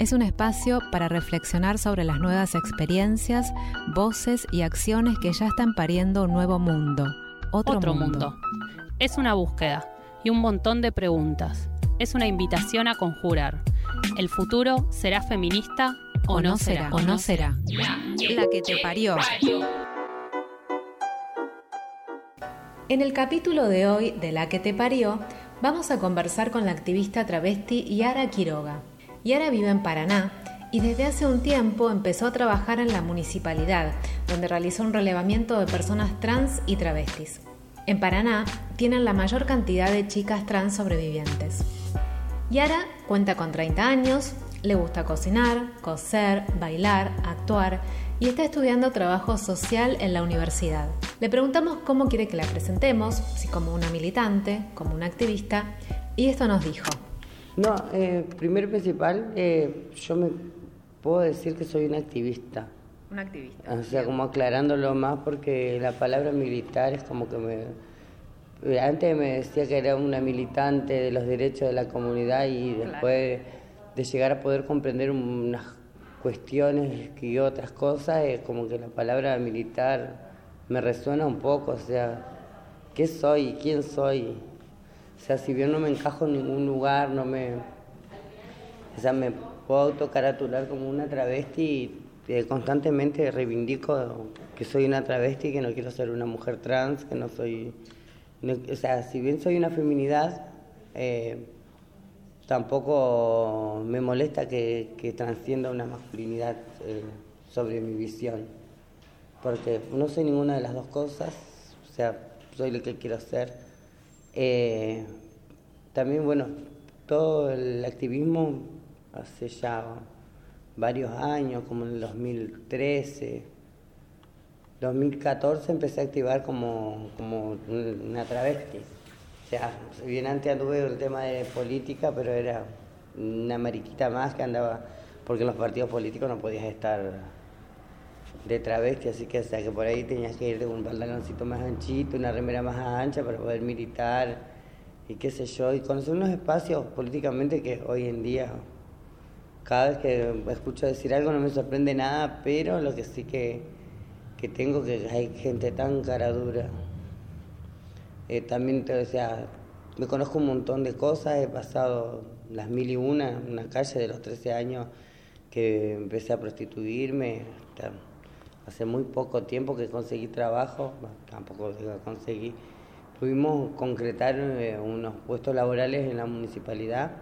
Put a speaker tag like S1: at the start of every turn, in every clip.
S1: Es un espacio para reflexionar sobre las nuevas experiencias, voces y acciones que ya están pariendo un nuevo mundo. Otro,
S2: Otro
S1: mundo.
S2: mundo. Es una búsqueda y un montón de preguntas. Es una invitación a conjurar. ¿El futuro será feminista o, no será?
S1: O no será. La que te parió. En el capítulo de hoy de La que te parió, vamos a conversar con la activista travesti Yara Quiroga. Yara vive en Paraná y desde hace un tiempo empezó a trabajar en la municipalidad, donde realizó un relevamiento de personas trans y travestis. En Paraná tienen la mayor cantidad de chicas trans sobrevivientes. Yara cuenta con 30 años, le gusta cocinar, coser, bailar, actuar y está estudiando trabajo social en la universidad. Le preguntamos cómo quiere que la presentemos, si como una militante, como una activista, y esto nos dijo.
S3: No, eh, primero y principal, eh, yo me puedo decir que soy una activista.
S1: Una activista.
S3: O sea, como aclarándolo más porque la palabra militar es como que me... eh, Antes me decía que era una militante de los derechos de la comunidad y después de llegar a poder comprender unas cuestiones y otras cosas, es como que la palabra militar me resuena un poco, o sea, ¿qué soy? ¿Quién soy? O sea, si bien no me encajo en ningún lugar, no me... O sea, me puedo autocaratular como una travesti y eh, constantemente reivindico que soy una travesti, que no quiero ser una mujer trans, que no soy... o sea, si bien soy una feminidad, eh, tampoco me molesta que, que transcienda una masculinidad eh, sobre mi visión, porque no soy ninguna de las dos cosas, o sea, soy lo que quiero ser. Eh, también, bueno, todo el activismo hace ya varios años, como en el 2013, 2014 empecé a activar como, como una travesti. O sea, bien antes anduve el tema de política, pero era una mariquita más que andaba, porque en los partidos políticos no podías estar de travesti, así que, sea, que por ahí tenías que ir de un pantaloncito más anchito, una remera más ancha para poder militar y qué sé yo, y conocer unos espacios políticamente que hoy en día, cada vez que escucho decir algo no me sorprende nada, pero lo que sí que, que tengo que hay gente tan cara dura. Eh, también, o sea, me conozco un montón de cosas, he pasado las mil y una, una calle de los 13 años que empecé a prostituirme. Hace muy poco tiempo que conseguí trabajo, tampoco conseguí. Pudimos concretar eh, unos puestos laborales en la municipalidad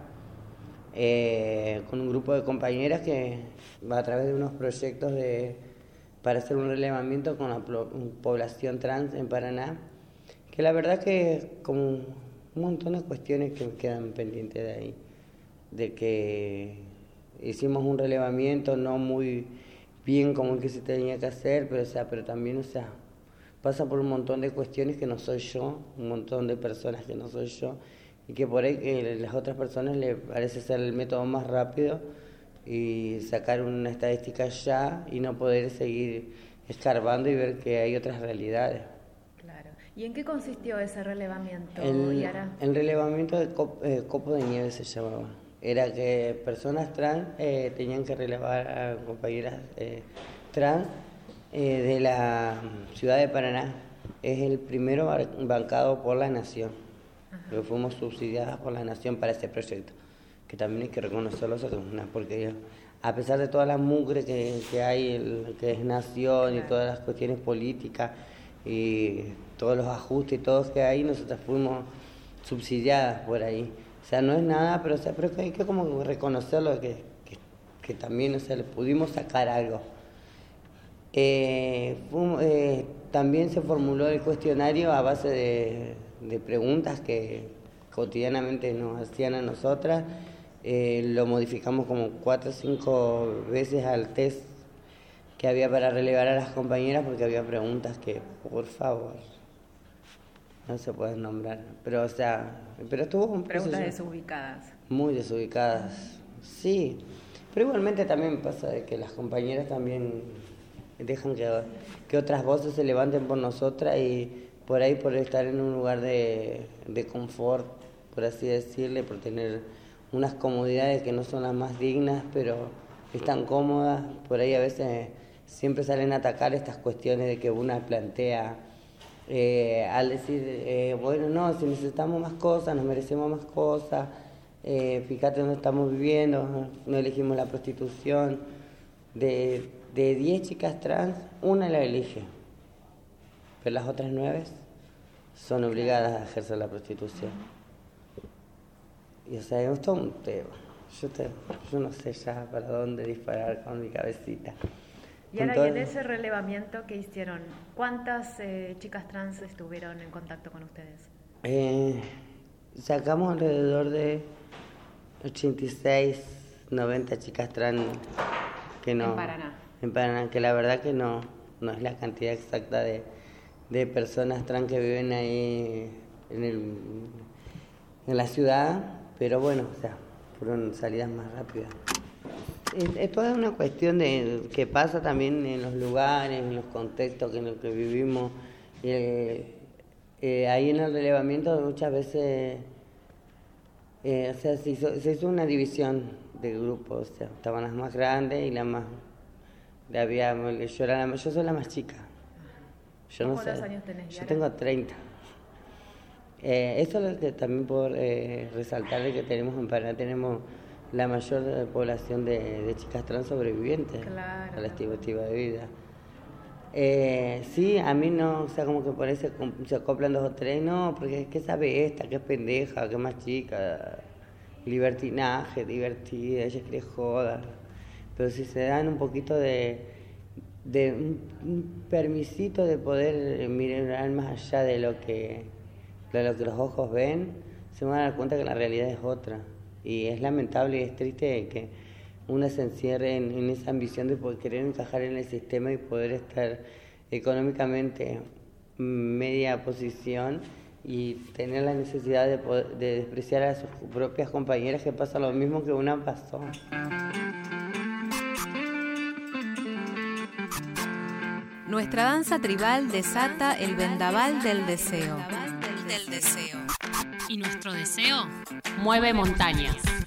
S3: eh, con un grupo de compañeras que a través de unos proyectos de, para hacer un relevamiento con la población trans en Paraná, que la verdad que como un montón de cuestiones que quedan pendientes de ahí, de que hicimos un relevamiento no muy bien como que se tenía que hacer, pero o sea, pero también, o sea, pasa por un montón de cuestiones que no soy yo, un montón de personas que no soy yo, y que por ahí que las otras personas le parece ser el método más rápido y sacar una estadística ya y no poder seguir escarbando y ver que hay otras realidades.
S1: Claro. ¿Y en qué consistió ese relevamiento,
S3: el, El relevamiento de eh, copo de nieve se llamaba. Era que personas trans eh, tenían que relevar a compañeras eh, trans de la ciudad de Paraná. Es el primero bancado por la Nación fuimos subsidiadas por la Nación para ese proyecto, que también hay que reconocerlo, es una porquería. A pesar de toda la mugre que, que hay, el, que es Nación y todas las cuestiones políticas y todos los ajustes y todo que hay, nosotros fuimos subsidiadas por ahí. O sea, no es nada, pero, o sea, pero hay que como reconocerlo, que, que, también, o sea, le pudimos sacar algo. Eh, eh, también se formuló el cuestionario a base de, de preguntas que cotidianamente nos hacían a nosotras. Eh, lo modificamos como cuatro o cinco veces al test que había para relevar a las compañeras porque había preguntas que, por favor, no se pueden nombrar. Pero, o sea, pero estuvo...
S1: Preguntas desubicadas.
S3: Muy desubicadas, sí. Pero igualmente también pasa de que las compañeras también dejan que, que otras voces se levanten por nosotras y por ahí por estar en un lugar de, de confort, por así decirle, por tener unas comodidades que no son las más dignas, pero están cómodas, por ahí a veces siempre salen a atacar estas cuestiones de que una plantea eh, al decir, eh, bueno, no, si necesitamos más cosas, nos merecemos más cosas, eh, fíjate dónde estamos viviendo, no elegimos la prostitución. De 10 chicas trans, una la elige pero las otras nueve son obligadas a ejercer la prostitución. Y o sea, es todo un tema. Yo no sé ya para dónde disparar con mi cabecita.
S1: Y ahora, en ese relevamiento que hicieron, ¿cuántas eh, chicas trans estuvieron en contacto con ustedes?
S3: Eh, sacamos alrededor de 86, 90 chicas trans que no...
S1: En Paraná.
S3: En Paraná, que la verdad que no, no es la cantidad exacta de, de personas trans que viven ahí en, el, en la ciudad, pero bueno, o sea, fueron salidas más rápidas. Es, toda una cuestión de que pasa también en los lugares, en los contextos en los que vivimos. Eh, eh, ahí en el relevamiento muchas veces eh, o sea, se hizo, una división de grupos, o sea, estaban las más grandes y las más... Había, yo, era la, yo soy la más chica,
S1: yo ¿Cuántos años tenés?
S3: Yo tengo 30. Eh, eso es lo que también puedo eh, resaltar de que tenemos en Paraná, tenemos la mayor población de, chicas trans sobrevivientes a la estimativa de vida. Eh, sí, a mí no, o sea, como que por ahí se, acoplan dos o tres, no, porque ¿qué sabe esta? ¿Qué pendeja? ¿Qué más chica? Libertinaje, divertida, ella quiere joda. Pero si se dan un poquito de, de un, permisito de poder mirar más allá de lo que, de lo que los ojos ven, se van a dar cuenta que la realidad es otra. Y es lamentable y es triste que uno se encierre en, esa ambición de poder querer encajar en el sistema y poder estar económicamente media posición y tener la necesidad de, de despreciar a sus propias compañeras que pasa lo mismo que una pasó.
S4: Nuestra danza tribal desata el vendaval del deseo.
S2: Y nuestro deseo mueve montañas.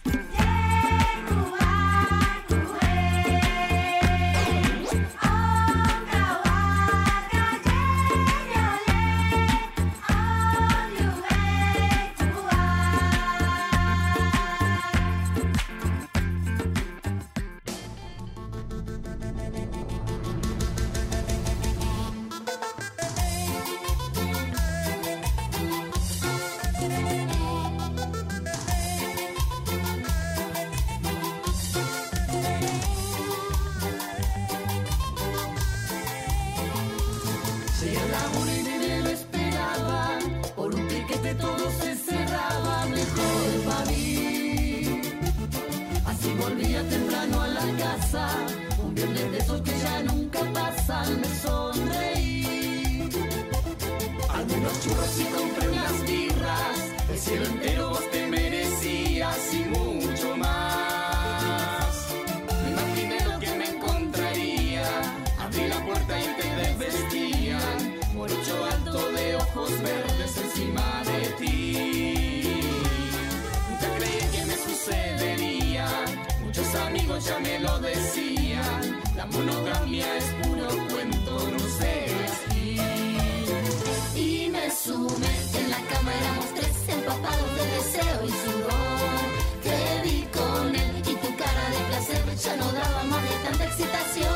S5: Monogamia es puro cuento, no sé. Y me sumé, en la cama éramos tres empapados de deseo y sudor. Te vi con él y tu cara de placer ya no daba más de tanta excitación.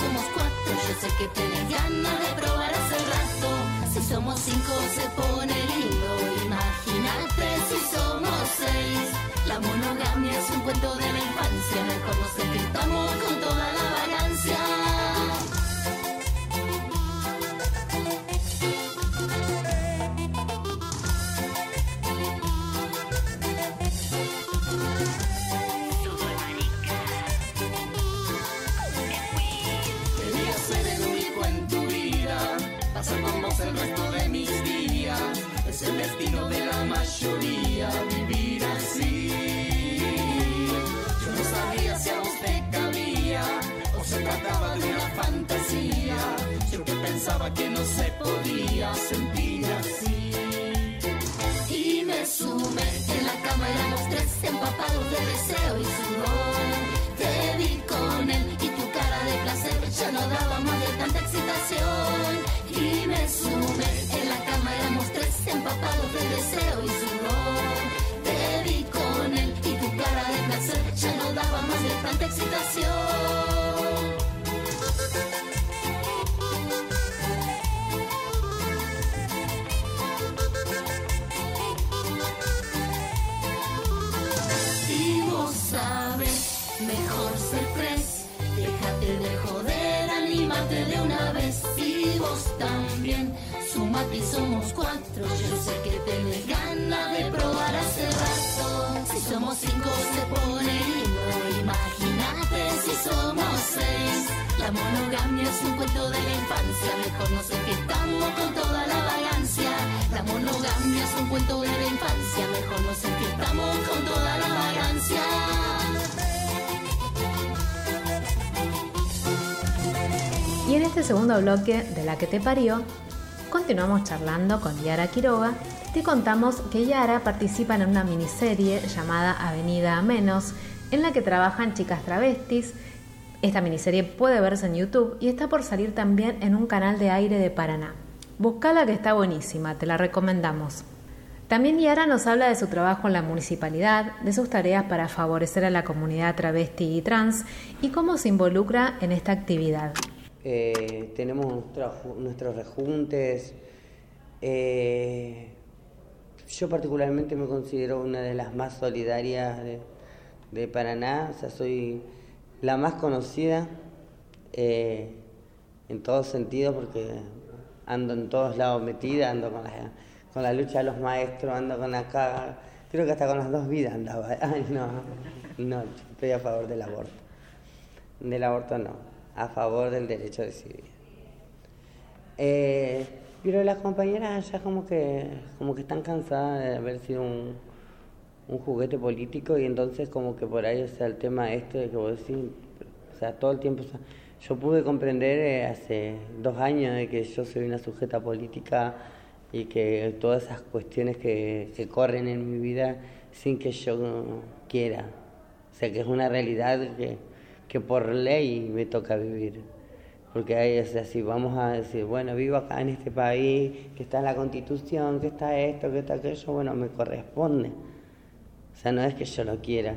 S5: Somos cuatro. Yo sé que tenés ganas de probar hace rato. Si somos cinco se pone lindo. Imagínate si somos seis. La monogamia es un cuento de la infancia. Mejor nos secretamos con toda la vagancia.
S1: Segundo bloque de La que te parió, continuamos charlando con Yara Quiroga. Te contamos que Yara participa en una miniserie llamada Avenida a Menos, en la que trabajan chicas travestis. Esta miniserie puede verse en YouTube y está por salir también en un canal de aire de Paraná. Buscala que está buenísima, te la recomendamos. También Yara nos habla de su trabajo en la municipalidad, de sus tareas para favorecer a la comunidad travesti y trans y cómo se involucra en esta actividad.
S3: Eh, tenemos nuestros, nuestros rejuntes. Eh, yo particularmente me considero una de las más solidarias de, de Paraná, o sea, soy la más conocida eh, en todos sentidos porque ando en todos lados metida, ando con la, con la lucha de los maestros, ando con acá, creo que hasta con las dos vidas andaba. Ay, no, no, estoy a favor del aborto. Del aborto no, a favor del derecho a decidir. Eh, pero las compañeras ya como que, como que están cansadas de haber sido un, un juguete político y entonces como que por ahí, o sea, el tema este de que vos decís, o sea, todo el tiempo, yo pude comprender eh, hace dos años de que yo soy una sujeta política y que todas esas cuestiones que, que corren en mi vida sin que yo quiera, o sea, que es una realidad que, que por ley me toca vivir. Porque o sea, si vamos a decir, bueno, vivo acá en este país, que está la constitución, que está esto, que está aquello, bueno, me corresponde. O sea, no es que yo lo quiera,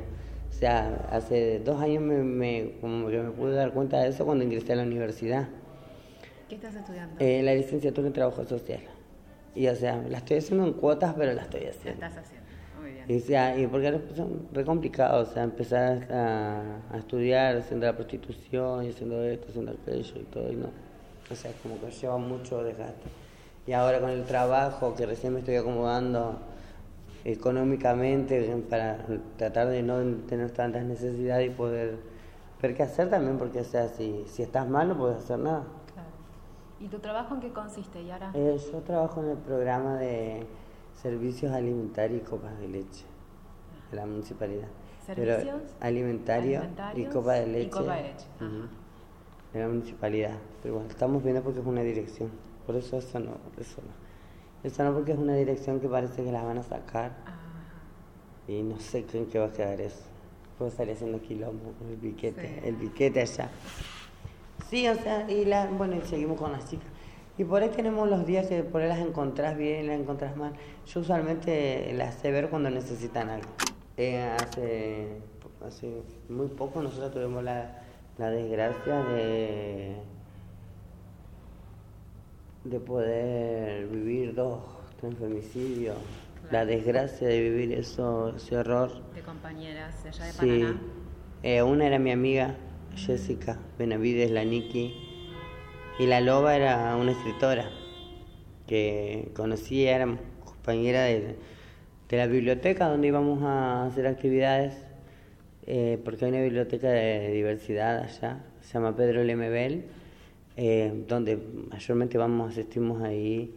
S3: O sea, hace dos años me, me, como que me pude dar cuenta de eso cuando ingresé a la universidad.
S1: ¿Qué estás estudiando?
S3: Eh, la licenciatura en Trabajo Social. Y o sea, la estoy haciendo en cuotas, pero la estoy
S1: ¿Qué
S3: haciendo.
S1: estás haciendo?
S3: Y, sea, y porque pues, re complicado, o sea, empezar a, a estudiar haciendo la prostitución y haciendo esto, haciendo aquello y todo, y no. O sea, como que lleva mucho desgaste. Y ahora con el trabajo, que recién me estoy acomodando económicamente para tratar de no tener tantas necesidades y poder ver qué hacer también, porque o sea, si, si estás mal no puedes hacer nada.
S1: Claro. ¿Y tu trabajo en qué consiste, Yara?
S3: Eh, yo trabajo en el programa de servicios alimentarios y copas de leche de la municipalidad. Pero
S1: ¿Servicios?
S3: y
S1: alimentarios
S3: copa de
S1: y copa de leche, ajá.
S3: De la municipalidad. Pero bueno, estamos viendo porque es una dirección. Por eso eso no, eso no. Eso no porque es una dirección que parece que la van a sacar y no sé en qué va a quedar eso. Puedo salir haciendo quilombo con el piquete,
S1: Sí.
S3: el piquete allá. Sí, o sea, y la, bueno, y seguimos con las chicas. Y por ahí tenemos los días que por ahí las encontrás bien, las encontrás mal. Yo usualmente las sé ver cuando necesitan algo. Eh, hace, hace muy poco nosotros tuvimos la, la desgracia de, de poder vivir dos, tres femicidios. La desgracia de vivir eso, ese horror.
S1: De compañeras de allá de
S3: Sí.
S1: Paraná.
S3: Eh, una era mi amiga, Jessica Benavides, la Niki. Y la Loba era una escritora que conocí, era compañera de, de la biblioteca donde íbamos a hacer actividades, eh, porque hay una biblioteca de diversidad allá, se llama Pedro Lemebel, eh, donde mayormente vamos, asistimos ahí.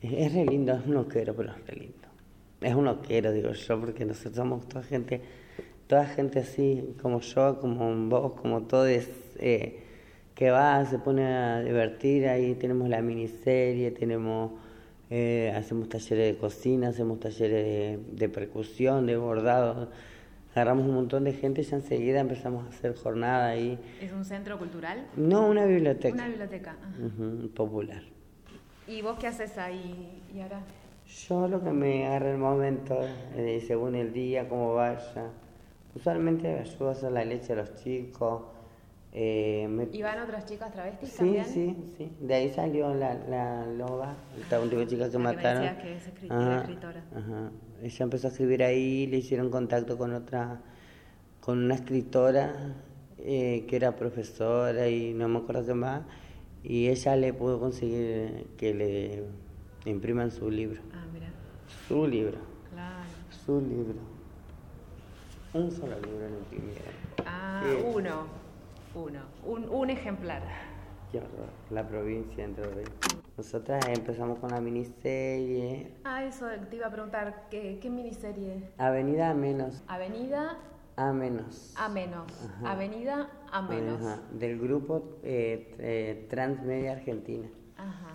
S3: Es, es re lindo, es un loquero, pero es re lindo. Es un loquero, digo yo, porque nosotros somos toda gente, toda gente así, como yo, como vos, como todos, eh, que va, se pone a divertir, ahí tenemos la miniserie, tenemos, eh, hacemos talleres de cocina, hacemos talleres de, de percusión, de bordado, agarramos un montón de gente y ya enseguida empezamos a hacer jornada ahí.
S1: ¿Es un centro cultural?
S3: No, una biblioteca.
S1: Una biblioteca. ajá.
S3: Popular.
S1: ¿Y vos qué haces ahí, Yara?
S3: Yo lo que me agarra el momento, eh, según el día, cómo vaya. Usualmente ayudo a hacer la leche a los chicos. Eh, me-
S1: ¿Y van otras chicas travestis
S3: Sí,
S1: también?
S3: sí, sí. De ahí salió la, la loba, esta última chica que
S1: La que me
S3: mataron.
S1: decías que es escri- era escritora.
S3: Ajá. Ella empezó a escribir ahí, le hicieron contacto con otra, con una escritora eh, que era profesora y no me acuerdo qué más. Y ella le pudo conseguir que le impriman su libro.
S1: Ah, mira,
S3: Su libro.
S1: claro.
S3: Su libro. Un solo libro le imprimieron.
S1: Ah,
S3: Sí.
S1: uno, uno, un, un ejemplar.
S3: Qué horror. La provincia entre Ríos. Nosotras empezamos con la miniserie
S1: Ah, eso te iba a preguntar, ¿qué, qué miniserie?
S3: Avenida a menos.
S1: Avenida
S3: A menos.
S1: a menos.
S3: Ajá.
S1: Avenida a menos.
S3: Ajá, Del grupo eh, eh, Transmedia Argentina.
S1: Ajá.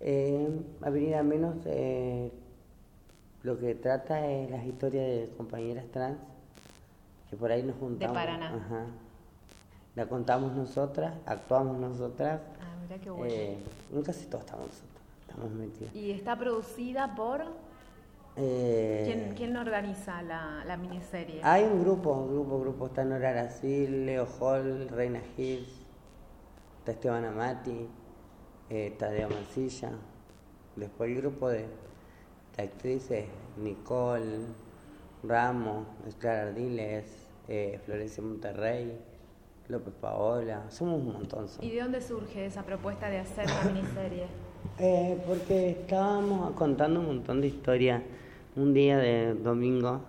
S3: Eh, Avenida a menos eh, lo que trata es las historias de compañeras trans que por ahí nos juntamos.
S1: Paraná.
S3: Ajá. La contamos nosotras, actuamos nosotras.
S1: Ah, mira qué bueno.
S3: Eh, casi todos estamos nosotros, estamos metidos.
S1: ¿Y está producida por
S3: Eh,
S1: quién, quién organiza la, la miniserie?
S3: Hay un grupo, grupo, grupo. Está Nora Aracil, Leo Hall, Reina Hills, está Esteban Amati, eh, Tadeo Mancilla. Después el grupo de, de actrices, Nicole, Ramos, Clara Ardiles, eh, Florencia Monterrey, López Paola. Somos un montón. somos.
S1: ¿Y de dónde surge esa propuesta de hacer una miniserie?
S3: Eh, porque estábamos contando un montón de historias. Un día de domingo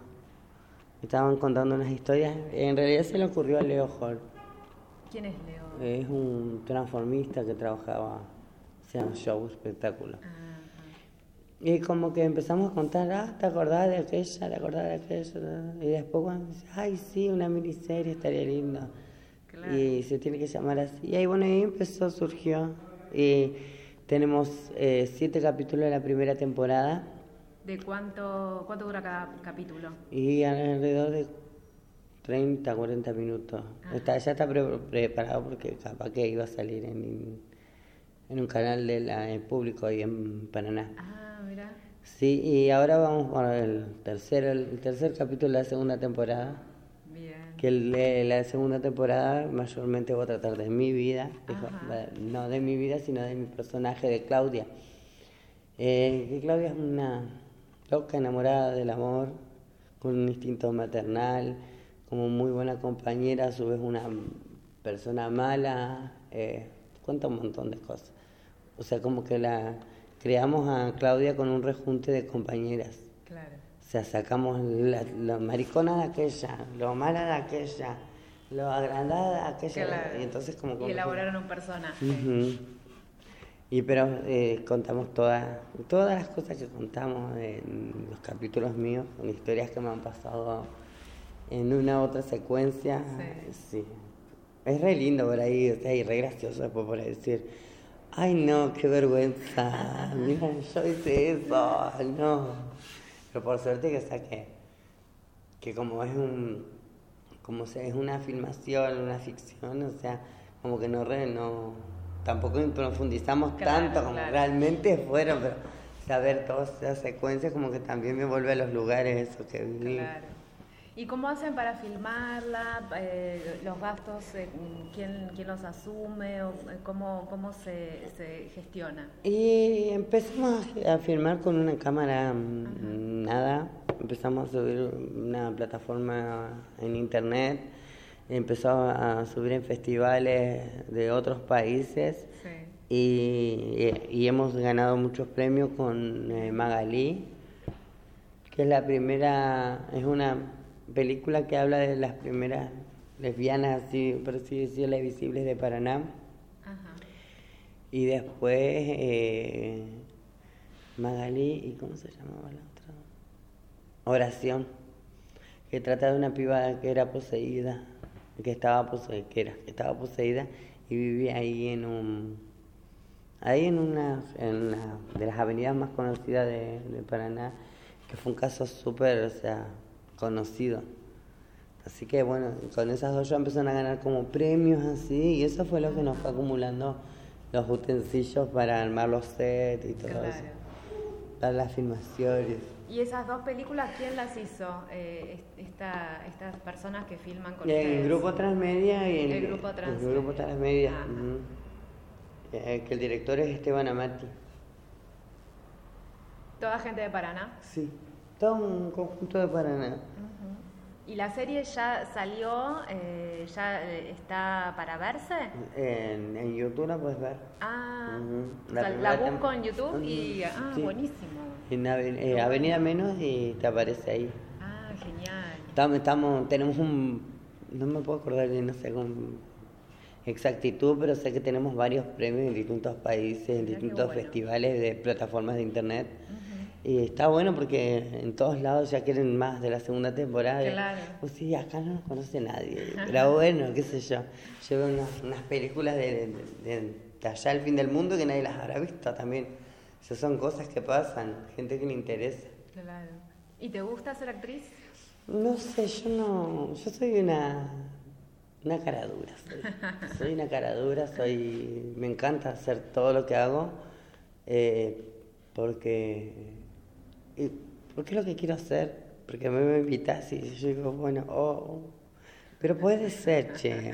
S3: estaban contando unas historias. En realidad se le ocurrió a Leo Hall.
S1: ¿Quién es Leo?
S3: Es un transformista que trabajaba, se llama show, espectáculo.
S1: Ah,
S3: Y como que empezamos a contar, ah, ¿te acordás de aquella? ¿Te acordás de aquella? Y después cuando ay, sí, una miniserie estaría linda.
S1: Claro.
S3: Y se tiene que llamar así. Y ahí, bueno, ahí empezó, surgió. Y tenemos eh, siete capítulos de la primera temporada
S1: ¿De cuánto, cuánto dura cada capítulo?
S3: y alrededor de 30, 40 minutos. Está, ya está pre- preparado porque capaz que iba a salir en, en un canal del eh, público ahí en Paraná.
S1: Ah, mira.
S3: Sí, y ahora vamos con el tercer, el tercer capítulo de la segunda temporada. Que la segunda temporada mayormente voy a tratar de mi vida, no de mi vida, sino de mi personaje, de Claudia. Eh, que Claudia es una loca enamorada del amor, con un instinto maternal, como muy buena compañera, a su vez una persona mala, eh, cuenta un montón de cosas. O sea, como que la creamos a Claudia con un rejunte de compañeras. Claro. O sea, sacamos la, maricona de aquella, lo mala de aquella, lo agrandada de aquella.
S1: Y entonces como... como y elaboraron un personaje.
S3: Y pero eh, contamos todas, todas las cosas que contamos en los capítulos míos, con historias que me han pasado en una otra secuencia. Sí. Es re lindo por ahí, o sea, y re gracioso después por decir, ay no, qué vergüenza, mira, yo hice eso, no. Pero por suerte que saqué, que como es un, como es una filmación, una ficción, o sea, como que no re, no tampoco profundizamos tanto como realmente fueron, pero saber todas esas secuencias como que también me vuelve a los lugares eso que viví. Claro.
S1: ¿Y cómo hacen para filmarla? Eh, ¿Los gastos, eh, ¿quién, ¿quién, los asume? O, eh, ¿Cómo, cómo se, se, gestiona?
S3: Y empezamos a filmar con una cámara, mm, nada. Empezamos a subir una plataforma en internet empezó a subir en festivales de otros países y, y, hemos ganado muchos premios con eh, Magalí, que es la primera, es una película que habla de las primeras lesbianas, así, por así decirlo, visibles de Paraná. Y después eh, Magalí, ¿y cómo se llamaba la otra? Oración, que trata de una piba que era poseída que estaba poseída, que, era, estaba poseída y vivía ahí en un ahí en una, en de las avenidas más conocidas de, Paraná, que fue un caso súper, o sea, conocido. Así que bueno, con esas dos ya empezaron a ganar como premios así, y eso fue lo que nos fue acumulando los utensilios para armar los sets y todo eso. Para las filmaciones.
S1: ¿Y esas dos películas quién las hizo? Eh, estas personas que filman con
S3: el grupo Transmedia y
S1: el, grupo Transmedia.
S3: El grupo Transmedia. Eh, que el director es Esteban Amati.
S1: ¿Toda gente de Paraná?
S3: Sí, todo un conjunto de Paraná.
S1: ¿Y la serie ya salió, eh, ya eh, está para verse?
S3: En, en, YouTube la puedes ver.
S1: Ah, la, busco en YouTube y... Ah, buenísimo.
S3: En eh, Avenida Menos y te aparece ahí.
S1: Ah, genial.
S3: Estamos, estamos, tenemos un, no me puedo acordar no sé con exactitud, pero sé que tenemos varios premios en distintos países, en distintos festivales de plataformas de internet. Y está bueno porque en todos lados ya quieren más de la segunda temporada. Claro. Pues sí, acá no nos conoce nadie. Pero bueno, qué sé yo. Yo veo unas, películas de, de, de allá al fin del mundo que nadie las habrá visto también. Esas son cosas que pasan, gente que le interesa.
S1: Claro. ¿Y te gusta ser actriz?
S3: No sé, yo no. Yo soy una. Una caradura. Soy, soy una caradura, soy. Me encanta hacer todo lo que hago. Eh, porque. Porque es lo que quiero hacer. Porque a mí me invitas y yo digo, bueno, oh. Pero puede ser, che.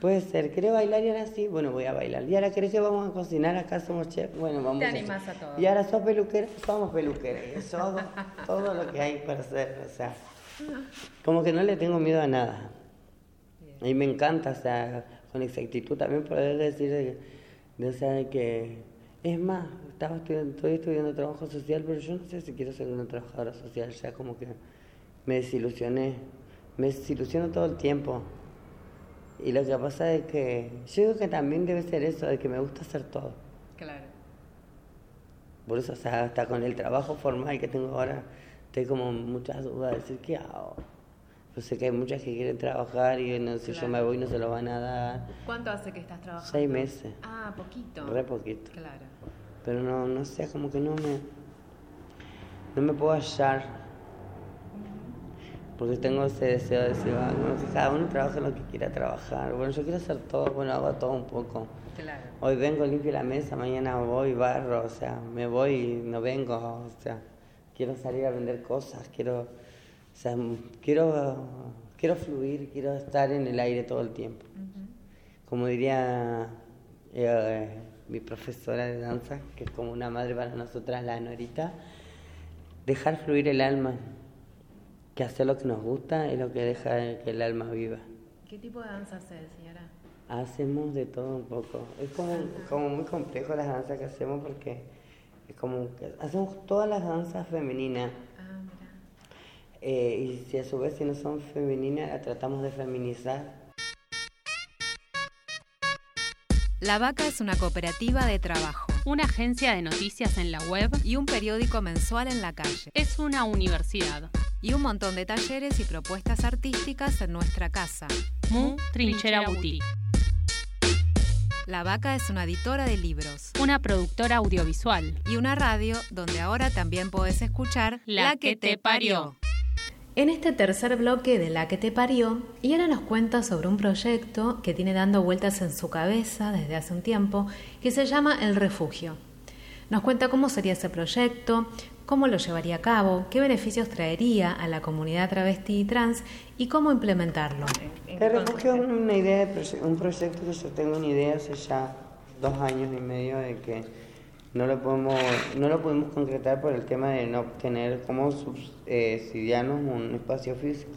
S3: Puede ser, ¿querés bailar y ahora sí? Bueno, voy a bailar. ¿Y ahora querés que vamos a cocinar? Acá somos chef. Bueno, vamos
S1: Te animas a, todo.
S3: Y ahora sos peluquera, somos peluqueras. Eso, todo lo que hay para hacer. O sea, como que no le tengo miedo a nada. Y me encanta, o sea, con exactitud también poder decir de, de, o sea, que es más, estaba estudiando, estoy estudiando trabajo social, pero yo no sé si quiero ser una trabajadora social, ya como que me desilusioné, me desilusiono todo el tiempo. Y lo que pasa es que yo digo que también debe ser eso, de que me gusta hacer todo.
S1: Claro.
S3: Por eso, o sea, hasta con el trabajo formal que tengo ahora, tengo como muchas dudas de decir, ¿qué hago? Yo sé que hay muchas que quieren trabajar y no, si yo me voy no se lo van a dar.
S1: ¿Cuánto hace que estás trabajando?
S3: Seis meses.
S1: Ah, poquito.
S3: Re poquito.
S1: Claro.
S3: Pero no, no sé, como que no me, no me puedo hallar porque tengo ese deseo de decir, ah, que cada uno trabaja lo que quiera trabajar. Bueno, yo quiero hacer todo, bueno, hago todo un poco. Claro. Hoy vengo, limpio la mesa, mañana voy, barro, o sea, me voy y no vengo, o sea, quiero salir a vender cosas, quiero, o sea, quiero quiero fluir, quiero estar en el aire todo el tiempo. Como diría eh, mi profesora de danza, que es como una madre para nosotras, la Norita, dejar fluir el alma, que hacer lo que nos gusta es lo que deja que el alma viva.
S1: ¿Qué tipo de danza haces, señora?
S3: Hacemos de todo un poco. Es como, como muy complejo las danzas que hacemos porque es como que hacemos todas las danzas femeninas. Eh, y si a su vez si no son femeninas, las tratamos de feminizar.
S4: La Vaca es una cooperativa de trabajo
S2: Una agencia de noticias en la web
S4: y un periódico mensual en la calle.
S2: es una universidad.
S4: Y un montón de talleres y propuestas artísticas en nuestra casa.
S2: Mu Trinchera Boutique.
S4: La Vaca es una editora de libros
S2: Una productora audiovisual.
S4: y una radio donde ahora también podés escuchar
S2: La que te parió.
S1: En este tercer bloque de La que te parió, Yara nos cuenta sobre un proyecto que tiene dando vueltas en su cabeza desde hace un tiempo, que se llama El Refugio. Nos cuenta cómo sería ese proyecto, cómo lo llevaría a cabo, qué beneficios traería a la comunidad travesti y trans y cómo implementarlo.
S3: El refugio es una idea, de un proyecto que yo tengo una idea hace ya dos años y medio de que no lo podemos, no lo pudimos concretar por el tema de no obtener como subsidianos un espacio físico.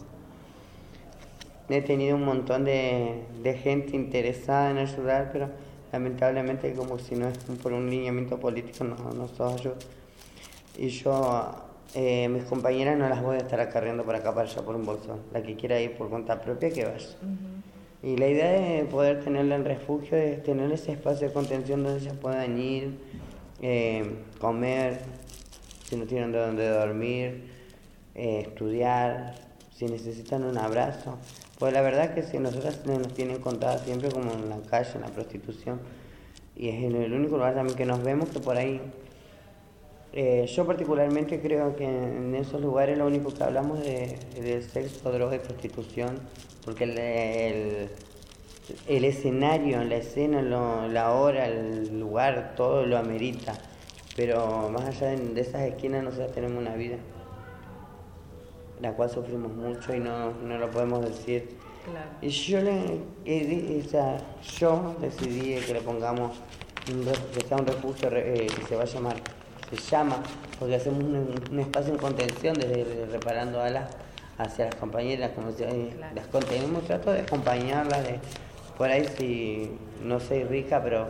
S3: He tenido un montón de, de gente interesada en ayudar, pero lamentablemente como si no es por un lineamiento político no, no se ayuda. Y yo, eh, mis compañeras no las voy a estar acarreando por acá para allá por un bolsón. La que quiera ir por cuenta propia, que vaya. Y la idea de poder tenerla en refugio es tener ese espacio de contención donde ellas puedan ir, eh, comer, si no tienen de dónde dormir, eh, estudiar, si necesitan un abrazo. Pues la verdad que si nosotras nos tienen contadas siempre como en la calle, en la prostitución, y es el único lugar también que nos vemos que por ahí eh, yo particularmente creo que en esos lugares lo único que hablamos de, de sexo, droga y prostitución, porque el, el escenario, la escena, lo- la hora, el lugar, todo lo amerita. Pero más allá de, de esas esquinas nosotros tenemos una vida, la cual sufrimos mucho y no, no lo podemos decir.
S1: Claro.
S3: Y yo le, eh, di- o sea, yo decidí que le pongamos un que sea un refugio re- eh, que se va a llamar, se llama, porque hacemos un, un espacio en contención desde de- reparando alas hacia las compañeras, como si, eh,
S1: Claro.
S3: las contenemos, trato de acompañarlas, de por ahí si no soy rica, pero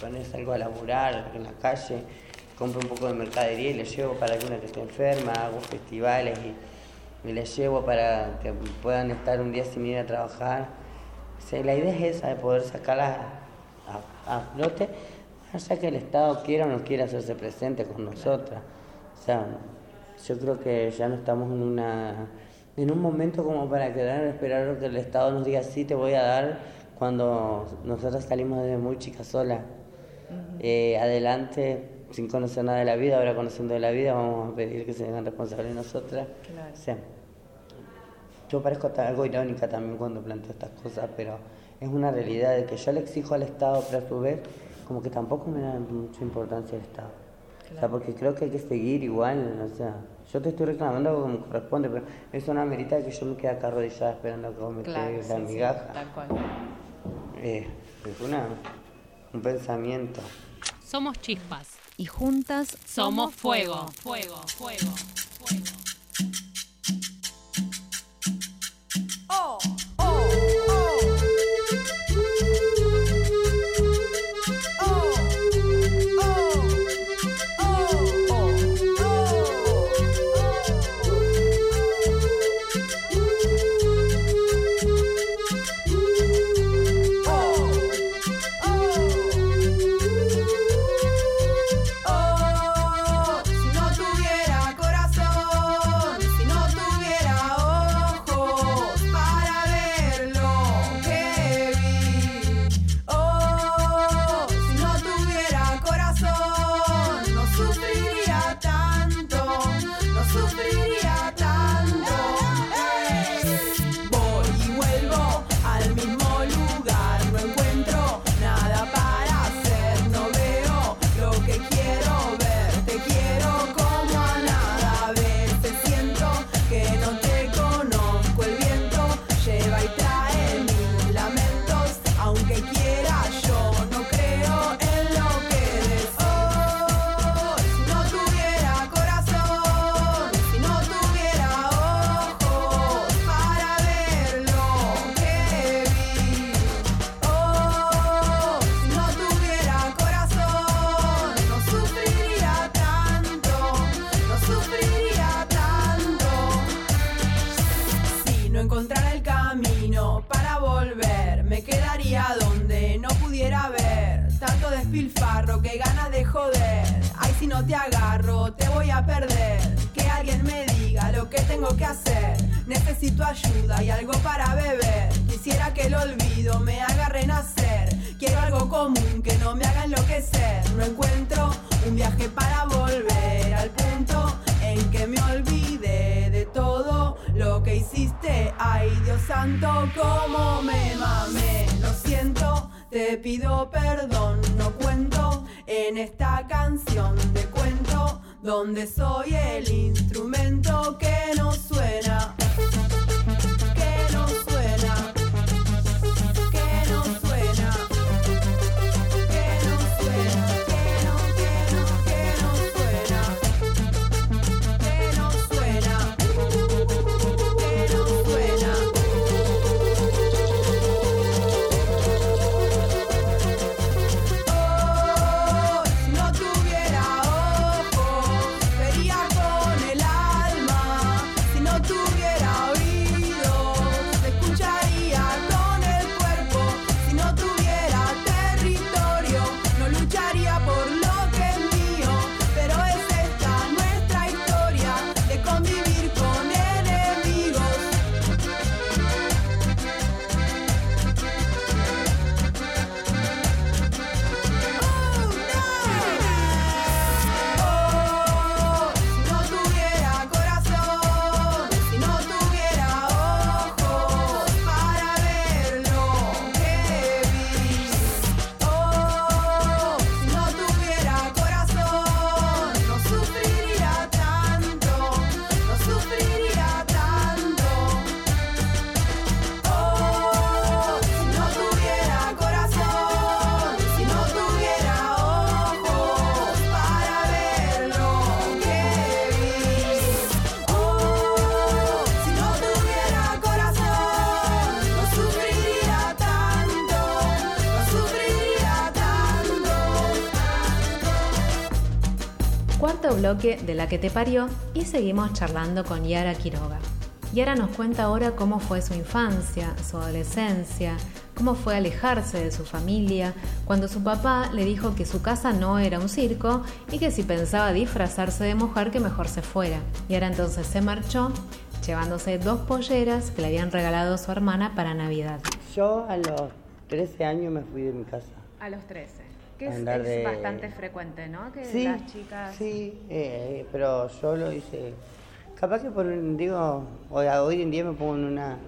S3: ponerse algo a laburar en la calle, compro un poco de mercadería y le llevo para alguna que esté enferma, hago festivales y, y les llevo para que puedan estar un día sin ir a trabajar. La idea es esa, de poder sacarlas a, a flote, allá que el Estado quiera o no quiera hacerse presente con nosotras. O sea, yo creo que ya no estamos en una en un momento como para quedar esperar que el Estado nos diga sí te voy a dar cuando nosotros salimos desde muy chicas solas. Eh, adelante, sin conocer nada de la vida, ahora conociendo de la vida, vamos a pedir que se hagan responsables de nosotras.
S1: Claro.
S3: O sea, yo parezco algo irónica también cuando planteo estas cosas, pero es una realidad de que yo le exijo al Estado, pero a su vez, como que tampoco me da mucha importancia el Estado. O sea, porque creo que hay que seguir igual, o sea, yo te estoy reclamando como corresponde, pero eso no amerita que yo me quede acá arrodillada esperando que vos me
S1: Claro, sí,
S3: la
S1: sí,
S3: migaja.
S1: tal cual.
S3: Eh, es una, un pensamiento.
S2: Somos chispas.
S4: Y juntas
S2: Somos fuego. Fuego, fuego, fuego.
S6: Si tengo que hacer. Necesito ayuda y algo para beber. Quisiera que el olvido me haga renacer. Quiero algo común que no me haga enloquecer. No encuentro un viaje para volver al punto en que me olvide de todo lo que hiciste. Ay, Dios santo, cómo me mamé. Lo siento, te pido perdón. No cuento en esta canción de cuento donde soy el instrumento que no suena.
S1: Bloque de La que te parió y seguimos charlando con Yara Quiroga. Yara nos cuenta ahora cómo fue su infancia, su adolescencia, cómo fue alejarse de su familia cuando su papá le dijo que su casa no era un circo y que si pensaba disfrazarse de mujer que mejor se fuera. Yara entonces se marchó llevándose dos polleras que le habían regalado su hermana para Navidad.
S3: Yo a los 13 años me fui de mi casa.
S1: A los 13. Que
S3: es- Andar es de-
S1: bastante frecuente, ¿no? Que
S3: Sí, sí, eh, pero yo lo hice. Capaz que por un- digo, hoy, hoy en día me pongo en una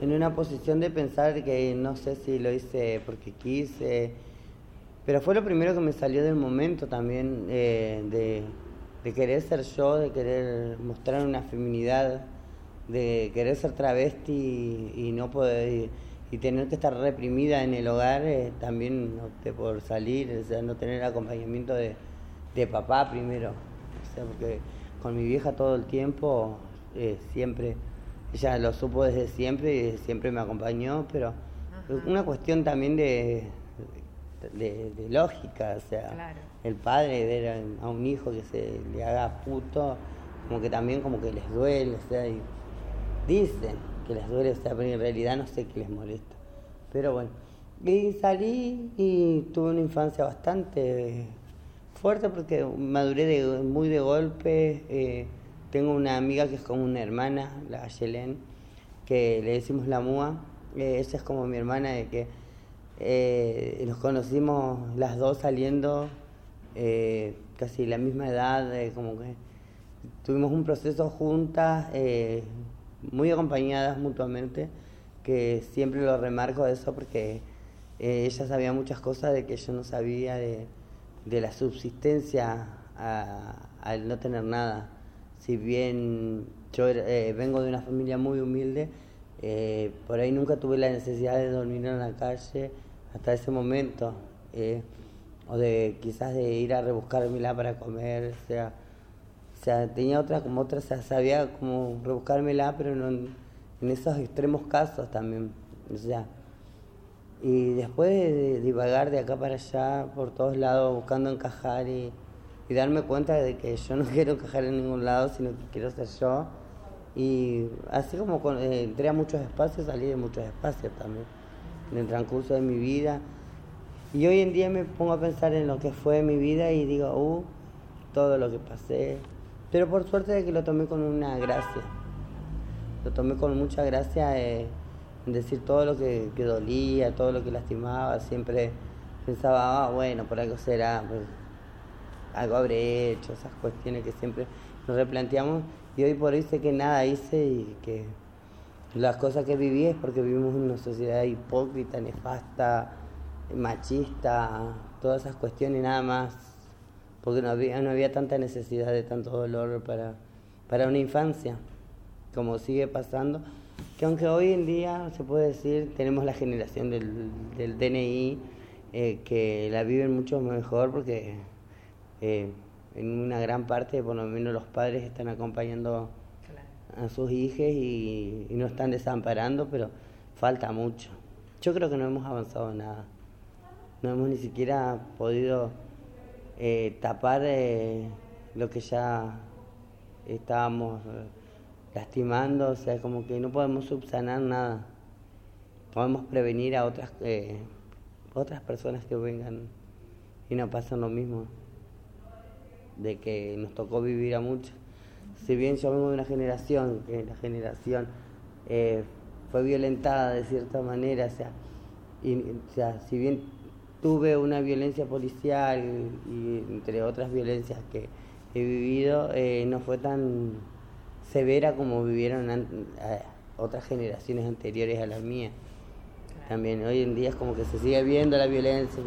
S3: en una posición de pensar que no sé si lo hice porque quise, pero fue lo primero que me salió del momento también eh, de, de querer ser yo, de querer mostrar una feminidad, de querer ser travesti y, y no poder y, y tener que estar reprimida en el hogar, eh, también opté por salir, o sea, no tener acompañamiento de, de papá primero, o sea, porque con mi vieja todo el tiempo, eh, siempre, ella lo supo desde siempre y siempre me acompañó, pero una cuestión también de, de, de lógica, o sea,
S1: Claro.
S3: el padre ver a un hijo que se le haga puto, como que también como que les duele, o sea, y dicen que les duele, o sea, pero en realidad no sé qué les molesta. Pero bueno, y salí y tuve una infancia bastante fuerte porque maduré de, muy de golpe. eh, tengo una amiga que es como una hermana, la Yelén, que le decimos la MUA. eh, ella es como mi hermana de que eh, nos conocimos las dos saliendo eh, casi la misma edad, como que tuvimos un proceso juntas, muy acompañadas mutuamente, que siempre lo remarco eso porque eh, ella sabía muchas cosas de que yo no sabía de, de la subsistencia al no tener nada. Si bien yo eh, vengo de una familia muy humilde, eh, por ahí nunca tuve la necesidad de dormir en la calle hasta ese momento, eh, o de quizás de ir a rebuscármela para comer, o sea, o sea, tenía otra como otra, o sea, sabía como rebuscármela, pero no en, esos extremos casos también, o sea. Y después de, divagar de acá para allá, por todos lados, buscando encajar y, y darme cuenta de que yo no quiero encajar en ningún lado, sino que quiero ser yo. Y así como con- eh, entré a muchos espacios, salí de muchos espacios también, en el transcurso de mi vida. Y hoy en día me pongo a pensar en lo que fue mi vida y digo, uh, todo lo que pasé. Pero por suerte de que lo tomé con una gracia. Lo tomé con mucha gracia eh, en decir todo lo que, que, dolía, todo lo que lastimaba. Siempre pensaba, ah, bueno, por algo será, pues, algo habré hecho, esas cuestiones que siempre nos replanteamos. Y hoy por hoy sé que nada hice y que las cosas que viví es porque vivimos en una sociedad hipócrita, nefasta, machista, todas esas cuestiones nada más, porque no había, no había tanta necesidad de tanto dolor para, para una infancia, como sigue pasando, que aunque hoy en día se puede decir, tenemos la generación del, del DNI, eh, que la viven mucho mejor porque eh, en una gran parte, por lo menos los padres están acompañando a sus hijos y, y no están desamparando, pero falta mucho. Yo creo que no hemos avanzado nada no hemos ni siquiera podido eh, tapar eh, lo que ya estábamos eh, lastimando, o sea, como que no podemos subsanar nada. Podemos prevenir a otras, otras personas que vengan y no pasen lo mismo, de que nos tocó vivir a muchos. Si bien yo de una generación, que la generación fue violentada de cierta manera, o sea, y, o sea, si bien tuve una violencia policial y, entre otras violencias que he vivido, eh, no fue tan severa como vivieron otras generaciones anteriores a las mías. También hoy en día es como que se sigue viendo la violencia.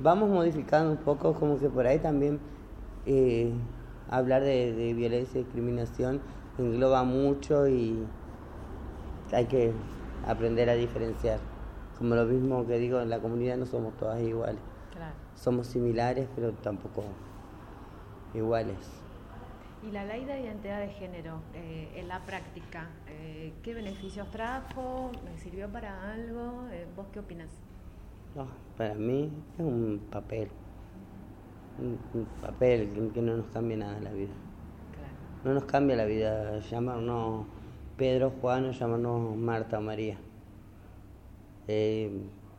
S3: Vamos modificando un poco, como que por ahí también eh, hablar de, de violencia y discriminación engloba mucho y hay que aprender a diferenciar. Como lo mismo que digo, en la comunidad no somos todas iguales. Somos similares, pero tampoco iguales.
S1: ¿Y la ley de identidad de género eh, en la práctica, eh, qué beneficios trajo? ¿Me sirvió para algo? Eh, ¿Vos qué opinas?
S3: No, para mí es un papel. Un, papel que, no nos cambia nada la vida. No nos cambia la vida llamarnos Pedro, Juan o llamarnos Marta o María. Eh,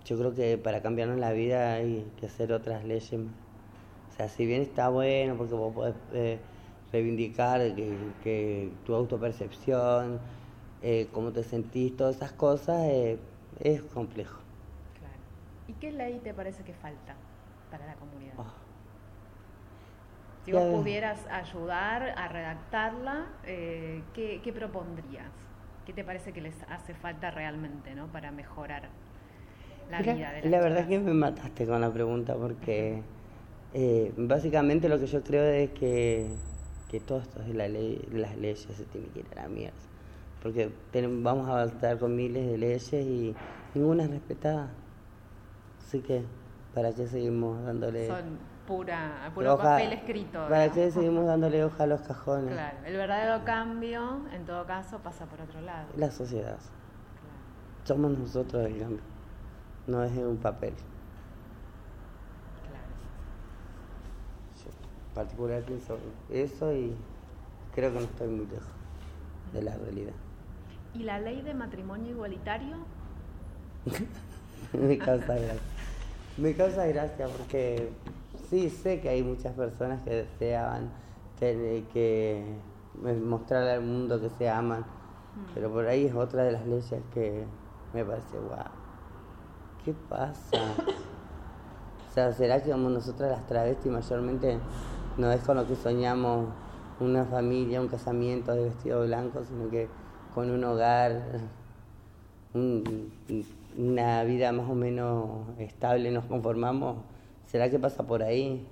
S3: yo creo que para cambiarnos la vida hay que hacer otras leyes. O sea, si bien está bueno porque vos podés eh, reivindicar que, tu autopercepción, eh, cómo te sentís, todas esas cosas, es complejo.
S1: Claro. ¿Y qué ley te parece que falta para la comunidad? Oh. Si vos pudieras ayudar a redactarla, ¿qué, ¿qué propondrías? ¿Qué te parece que les hace falta realmente ¿no? para mejorar la vida de
S3: La verdad es que me mataste con la pregunta porque eh, básicamente lo que yo creo es que, que todo esto de la ley, las leyes se tienen que ir a la mierda. Porque vamos a avanzar con miles de leyes y ninguna es respetada. Así que, ¿para qué seguimos dándole
S1: pura, puro papel escrito.
S3: ¿Para qué seguimos dándole hoja a los cajones?
S1: Claro, el verdadero cambio, en todo caso, pasa por otro lado.
S3: La sociedad. Somos nosotros el cambio, no es un papel. Claro. Yo particular pienso eso y creo que no estoy muy lejos de la realidad.
S1: ¿Y la ley de matrimonio igualitario?
S3: Me causa gracia. Me causa gracia porque sí, sé que hay muchas personas que deseaban que mostrar al mundo que se aman, mm. pero por ahí es otra de las leyes que me parece, wow, ¿qué pasa? O sea, ¿será que como nosotras las travestis mayormente no es con lo que soñamos una familia, un casamiento de vestido blanco, sino que con un hogar, una vida más o menos estable nos conformamos? ¿Será que pasa por ahí?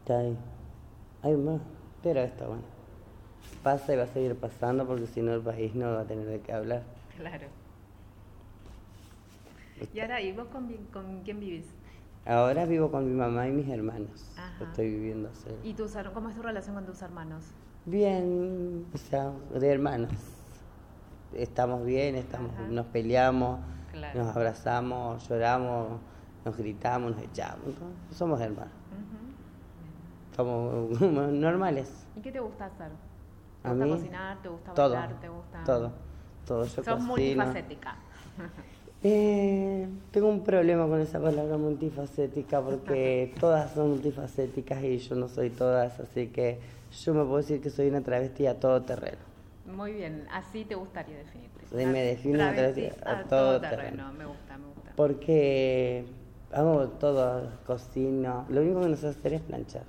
S3: Está ahí. Ay, más. Pero esto, bueno. Pasa y va a seguir pasando porque si no el país no va a tener de qué hablar.
S1: Claro. Y ahora, ¿y vos con, quién vivís?
S3: Ahora vivo con mi mamá y mis hermanos. Estoy viviendo así.
S1: ¿Y tus, cómo es tu relación con tus hermanos?
S3: Bien, o sea, de hermanos. Estamos bien, estamos, nos peleamos, nos abrazamos, lloramos nos gritamos, nos echamos, somos hermanos. Somos normales.
S1: ¿Y qué te gusta hacer? ¿Te gusta cocinar? ¿Te gusta
S3: todo,
S1: bailar? ¿Te gusta...?
S3: Todo, todo.
S1: Yo Sos multifacética.
S3: Eh, tengo un problema con esa palabra multifacética porque todas son multifacéticas y yo no soy todas, así que yo me puedo decir que soy una travesti a todo terreno.
S1: Muy bien, así te gustaría definirte.
S3: Sí, me defino una travesti a, todo, terreno.
S1: Me gusta, me gusta.
S3: Porque hago todo, cocino. Lo único que no sé hacer es planchar.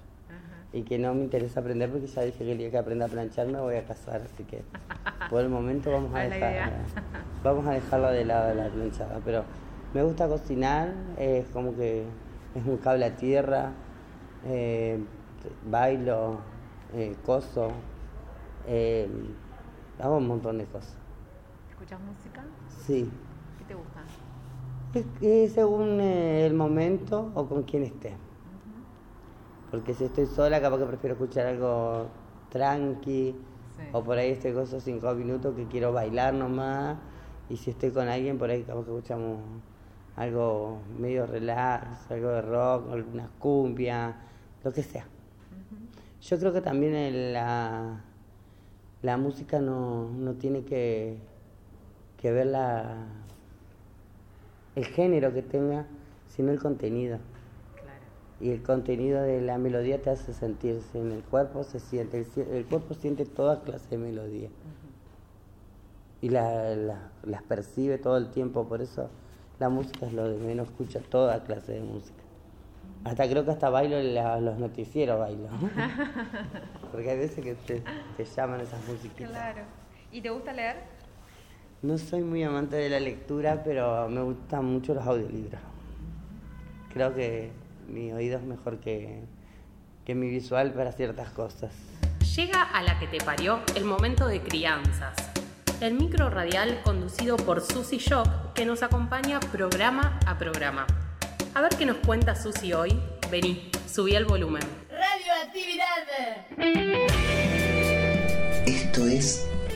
S3: Y que no me interesa aprender porque ya dije que el día que aprenda a planchar me voy a casar, así que por el momento vamos a dejar, vamos a dejarla de lado la planchada. Pero me gusta cocinar, es como que es un cable a tierra, eh, bailo, eh, coso, eh, hago un montón de cosas.
S1: ¿Escuchas música?
S3: Sí.
S1: ¿Qué te gusta?
S3: Es, según eh, el momento o con quien esté. Porque si estoy sola, capaz que prefiero escuchar algo tranqui. O por ahí estoy con esos cinco minutos que quiero bailar nomás. Y si estoy con alguien, por ahí capaz que escuchamos algo medio relax, algo de rock, algunas cumbia, lo que sea. Yo creo que también la, la música no, no tiene que, que ver la, el género que tenga, sino el contenido. Y el contenido de la melodía te hace sentirse, en el cuerpo se siente, el, cuerpo siente toda clase de melodía. Y la, las percibe todo el tiempo, por eso la música es lo de menos, escucha toda clase de música. Hasta creo que hasta bailo los noticieros bailo. Porque hay veces que te, llaman esas músicas.
S1: Claro. ¿Y te gusta leer?
S3: No soy muy amante de la lectura, pero me gustan mucho los audiolibros. Creo que mi oído es mejor que, que mi visual para ciertas cosas.
S2: Llega a la que te parió el momento de crianzas. El micro radial conducido por Susy Shock que nos acompaña programa a programa. A ver qué nos cuenta Susi hoy. Vení, subí el volumen.
S5: Radioactividad.
S7: Esto es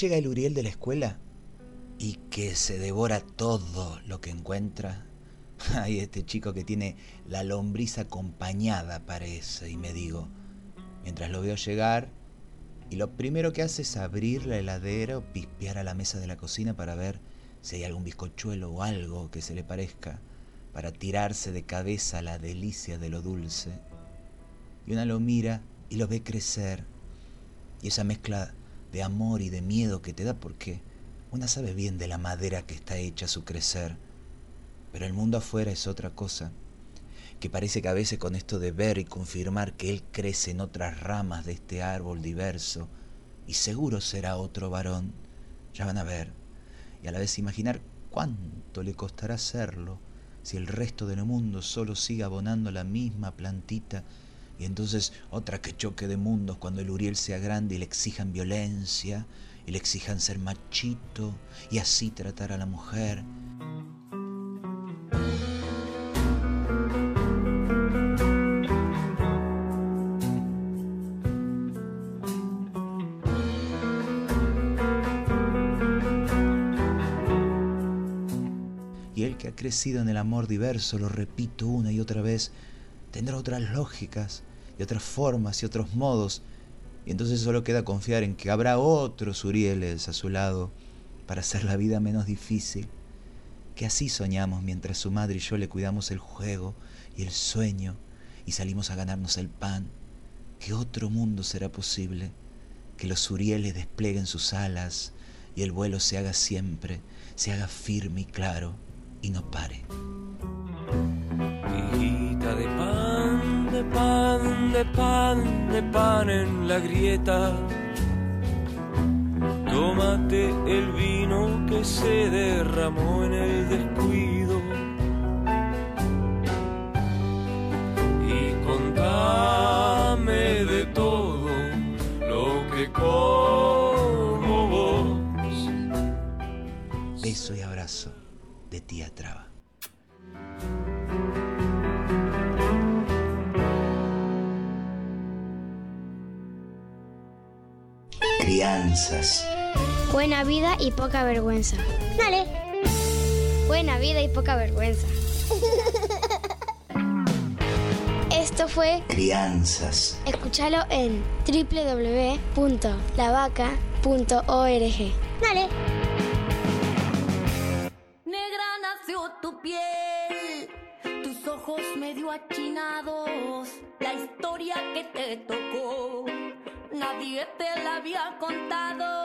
S7: Llega el Uriel de la escuela y que se devora todo lo que encuentra, hay este chico que tiene la lombriz acompañada, parece, y me digo, mientras lo veo llegar, y lo primero que hace es abrir la heladera o pispear a la mesa de la cocina para ver si hay algún bizcochuelo o algo que se le parezca, para tirarse de cabeza la delicia de lo dulce. Y una lo mira y lo ve crecer, y esa mezcla de amor y de miedo que te da porque una sabe bien de la madera que está hecha a su crecer, pero el mundo afuera es otra cosa, que parece que a veces con esto de ver y confirmar que él crece en otras ramas de este árbol diverso, y seguro será otro varón, ya van a ver, y a la vez imaginar cuánto le costará hacerlo si el resto del mundo solo sigue abonando la misma plantita y entonces otra que choque de mundos cuando el Uriel sea grande y le exijan violencia, y le exijan ser machito, y así tratar a la mujer. Y el que ha crecido en el amor diverso, lo repito una y otra vez, tendrá otras lógicas, y otras formas y otros modos, y entonces solo queda confiar en que habrá otros Urieles a su lado para hacer la vida menos difícil, que así soñamos mientras su madre y yo le cuidamos el juego y el sueño y salimos a ganarnos el pan, que otro mundo será posible, que los Urieles desplieguen sus alas y el vuelo se haga siempre, se haga firme y claro y no pare.
S8: De pan, de pan, de pan, en la grieta. Tómate el vino que se derramó en el descuido. Y contame de todo lo que como vos.
S9: Buena vida y poca vergüenza. Dale. Buena vida y poca vergüenza. Esto fue
S7: Crianzas.
S9: Escúchalo en www.lavaca.org. Dale.
S5: Negra nació tu piel, tus ojos medio achinados, la historia que te tocó, nadie te la había contado.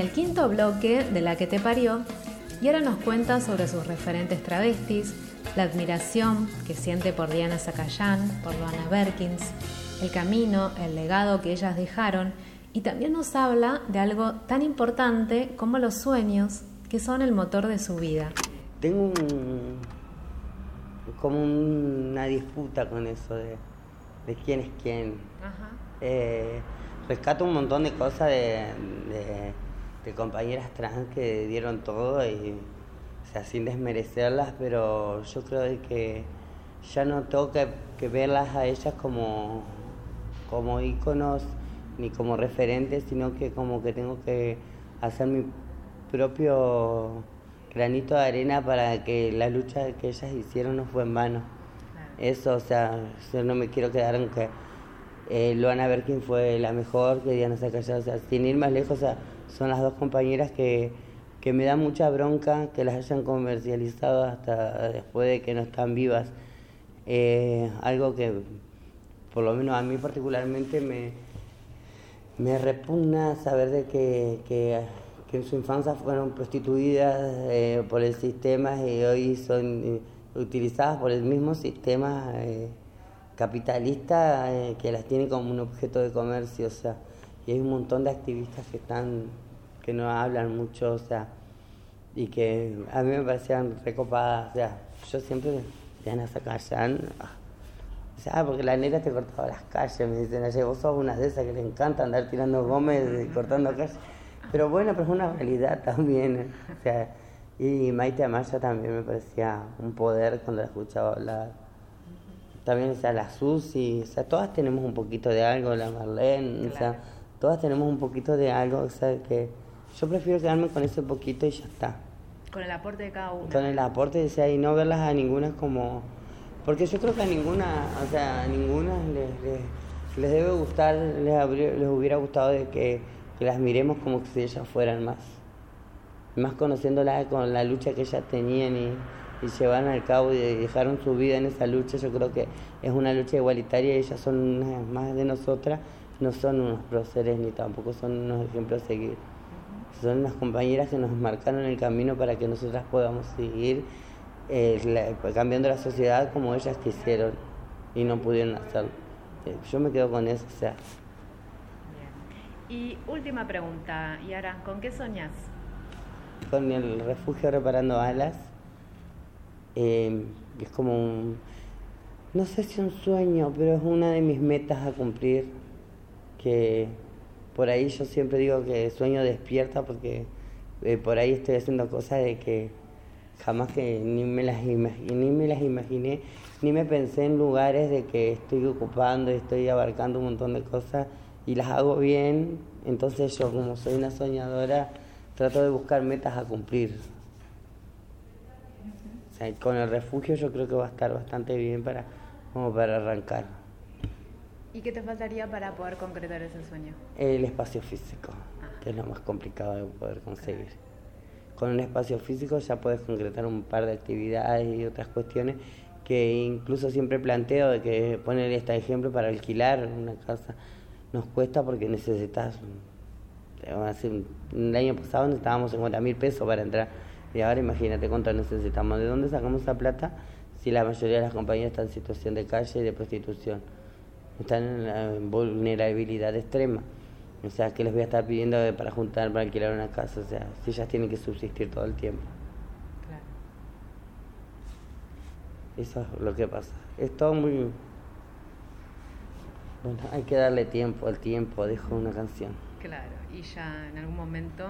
S5: El
S1: quinto bloque de La que te parió, Yara nos cuenta sobre sus referentes travestis, la admiración que siente por Diana Zacayán, por Luana Berkins, el camino, el legado que ellas dejaron y también nos habla de algo tan importante como los sueños, que son el motor de su vida.
S3: Tengo un, como una disputa con eso de, de quién es quién. Eh, rescato un montón de cosas de, de- de compañeras trans que dieron todo y o sea, sin desmerecerlas, pero yo creo de que ya no tengo que, que verlas a ellas como, como íconos ni como referentes, sino que como que tengo que hacer mi propio granito de arena para que la lucha que ellas hicieron no fue en vano. Eso, o sea, yo no me quiero quedar en que eh, Luana Berkin fue la mejor, que Diana Zacayán, o sea, sin ir más lejos, o sea, son las dos compañeras que, que me da mucha bronca que las hayan comercializado hasta después de que no están vivas. Eh, algo que, por lo menos a mí particularmente, me, me repugna saber de que, que, en su infancia fueron prostituidas eh, por el sistema y hoy son eh, utilizadas por el mismo sistema capitalista que las tiene como un objeto de comercio, o sea, y hay un montón de activistas que están, que no hablan mucho, o sea, y que a mí me parecían recopadas, o sea, yo siempre, Diana Zacayán, ah, o sea, porque la negra te cortaba las calles, me dicen, ayer vos sos una de esas que le encanta andar tirando gómez y cortando calles. Pero bueno, pero es una realidad también. O sea, y Maite Amaya también me parecía un poder cuando la escuchaba hablar. También, sea, la Susi, o sea, todas tenemos un poquito de algo, la Marlene, o sea, todas tenemos un poquito de algo, o sea, que yo prefiero quedarme con ese poquito y ya está.
S1: Con el aporte de cada uno.
S3: Con el aporte, o sea, y no verlas a ninguna como... Porque yo creo que a ninguna, o sea, a ninguna les, les, les debe gustar, les, habría- les hubiera gustado de que, que las miremos como si ellas fueran más. Más conociéndolas con la lucha que ellas tenían y, y llevaron al cabo y dejaron su vida en esa lucha, yo creo que es una lucha igualitaria y ellas son unas más de nosotras, no son unos próceres ni tampoco son unos ejemplos a seguir. Son unas compañeras que nos marcaron el camino para que nosotras podamos seguir eh, la- cambiando la sociedad como ellas quisieron y no pudieron hacerlo. Eh, yo me quedo con eso, o sea,
S1: Y última pregunta, Yara, ¿con qué soñás?
S3: con el refugio reparando alas, eh, es como un, no sé si un sueño, pero es una de mis metas a cumplir, que por ahí yo siempre digo que sueño despierta porque eh, por ahí estoy haciendo cosas de que jamás que ni me las imaginé, ni me las imaginé, ni me pensé en lugares de que estoy ocupando estoy abarcando un montón de cosas y las hago bien, entonces yo como soy una soñadora trato de buscar metas a cumplir. Con el refugio yo creo que va a estar bastante bien para como para arrancar
S1: ¿Y qué te faltaría para poder concretar ese sueño?
S3: el espacio físico, que es lo más complicado de poder conseguir. Con un espacio físico ya puedes concretar un par de actividades y otras cuestiones que incluso siempre planteo de que poner este ejemplo para alquilar una casa nos cuesta porque necesitas hace el año pasado necesitábamos 50 mil pesos para entrar y ahora imagínate cuánto necesitamos de dónde sacamos esa plata si la mayoría de las compañías están en situación de calle y de prostitución están en la vulnerabilidad extrema. O sea, que les voy a estar pidiendo para juntar, para alquilar una casa? O sea, si ellas tienen que subsistir todo el tiempo.
S1: Claro.
S3: Eso es lo que pasa. Es todo muy... Bueno, hay que darle tiempo al tiempo, dijo una canción.
S1: Claro, y ya en algún momento,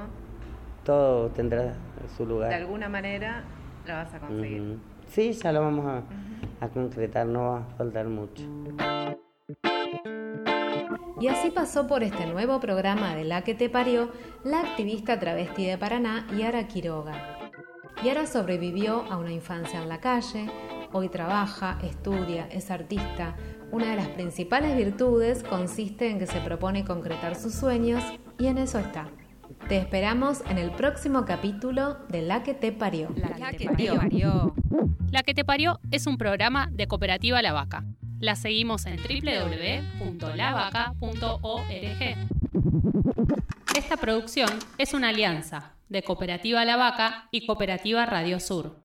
S3: Todo tendrá su lugar.
S1: de alguna manera, la vas a conseguir.
S3: Sí, ya lo vamos a, a concretar, no va a faltar mucho.
S1: Y así pasó por este nuevo programa de La que te parió la activista travesti de Paraná, Yara Quiroga. Yara sobrevivió a una infancia en la calle, hoy trabaja, estudia, es artista. Una de las principales virtudes consiste en que se propone concretar sus sueños y en eso está. Te esperamos en el próximo capítulo de La que te parió.
S4: La que te parió.
S2: La que te parió es un programa de Cooperativa La Vaca. La seguimos en www.lavaca.org. Esta producción es una alianza de Cooperativa La Vaca y Cooperativa Radio Sur.